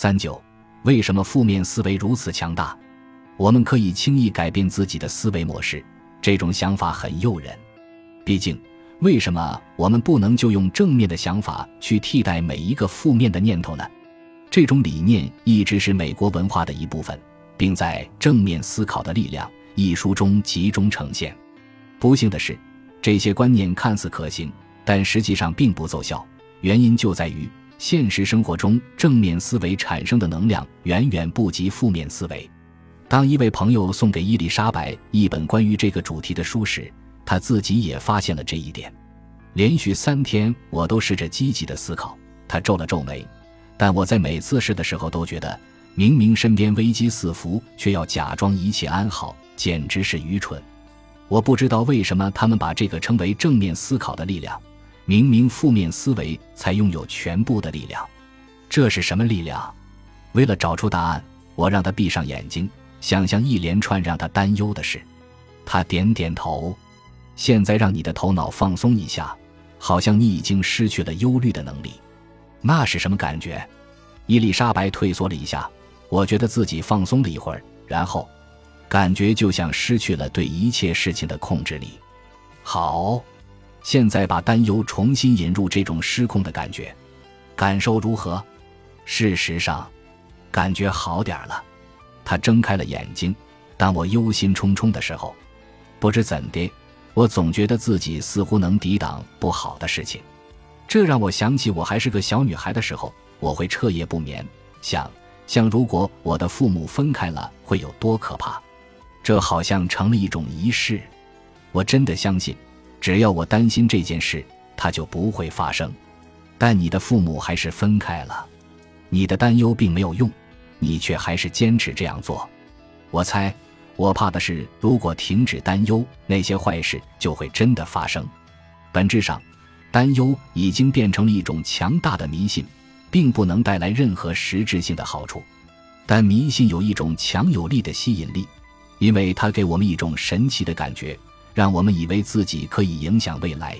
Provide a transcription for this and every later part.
三九，为什么负面思维如此强大？我们可以轻易改变自己的思维模式，这种想法很诱人。毕竟，为什么我们不能就用正面的想法去替代每一个负面的念头呢？这种理念一直是美国文化的一部分，并在《正面思考的力量》一书中集中呈现。不幸的是，这些观念看似可行，但实际上并不奏效。原因就在于现实生活中正面思维产生的能量远远不及负面思维。当一位朋友送给伊丽莎白一本关于这个主题的书时，他自己也发现了这一点。连续三天，我都试着积极的思考。他皱了皱眉。但我在每次试的时候都觉得，明明身边危机四伏，却要假装一切安好，简直是愚蠢。我不知道为什么他们把这个称为正面思考的力量，明明负面思维才拥有全部的力量。这是什么力量？为了找出答案，我让他闭上眼睛，想象一连串让他担忧的事。他点点头。现在让你的头脑放松一下，好像你已经失去了忧虑的能力。那是什么感觉？伊丽莎白退缩了一下，我觉得自己放松了一会儿，然后，感觉就像失去了对一切事情的控制力。好，现在把担忧重新引入这种失控的感觉，感受如何？事实上，感觉好点了。他睁开了眼睛。当我忧心忡忡的时候，不知怎的，我总觉得自己似乎能抵挡不好的事情。这让我想起我还是个小女孩的时候，我会彻夜不眠，想像如果我的父母分开了会有多可怕。这好像成了一种仪式。我真的相信，只要我担心这件事，它就不会发生。但你的父母还是分开了，你的担忧并没有用，你却还是坚持这样做。我猜，我怕的是，如果停止担忧，那些坏事就会真的发生。本质上。担忧已经变成了一种强大的迷信，并不能带来任何实质性的好处。但迷信有一种强有力的吸引力，因为它给我们一种神奇的感觉，让我们以为自己可以影响未来。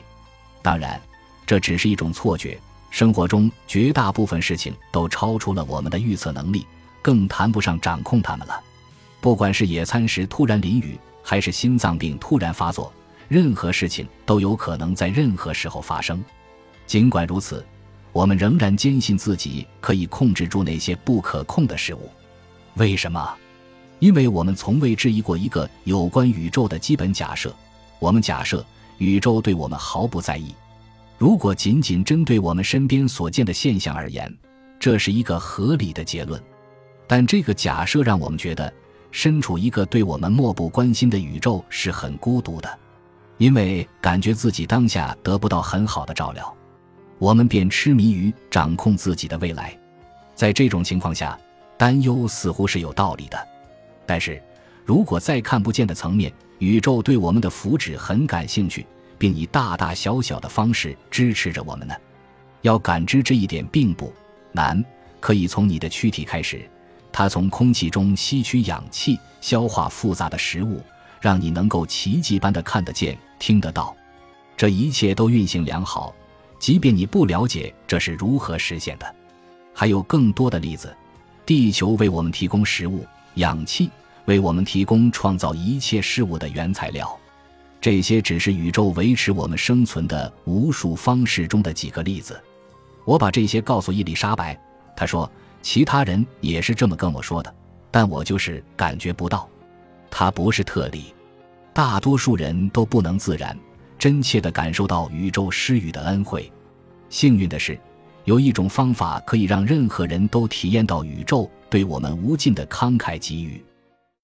当然，这只是一种错觉。生活中绝大部分事情都超出了我们的预测能力，更谈不上掌控它们了。不管是野餐时突然淋雨，还是心脏病突然发作。任何事情都有可能在任何时候发生，尽管如此，我们仍然坚信自己可以控制住那些不可控的事物。为什么？因为我们从未质疑过一个有关宇宙的基本假设：我们假设宇宙对我们毫不在意。如果仅仅针对我们身边所见的现象而言，这是一个合理的结论。但这个假设让我们觉得，身处一个对我们漠不关心的宇宙是很孤独的。因为感觉自己当下得不到很好的照料，我们便痴迷于掌控自己的未来。在这种情况下，担忧似乎是有道理的。但是，如果在看不见的层面，宇宙对我们的福祉很感兴趣，并以大大小小的方式支持着我们呢？要感知这一点并不难，可以从你的躯体开始，它从空气中吸取氧气，消化复杂的食物。让你能够奇迹般的看得见、听得到，这一切都运行良好，即便你不了解这是如何实现的。还有更多的例子：地球为我们提供食物、氧气，为我们提供创造一切事物的原材料。这些只是宇宙维持我们生存的无数方式中的几个例子。我把这些告诉伊丽莎白，她说其他人也是这么跟我说的，但我就是感觉不到。它不是特例，大多数人都不能自然、真切地感受到宇宙施予的恩惠。幸运的是，有一种方法可以让任何人都体验到宇宙对我们无尽的慷慨给予。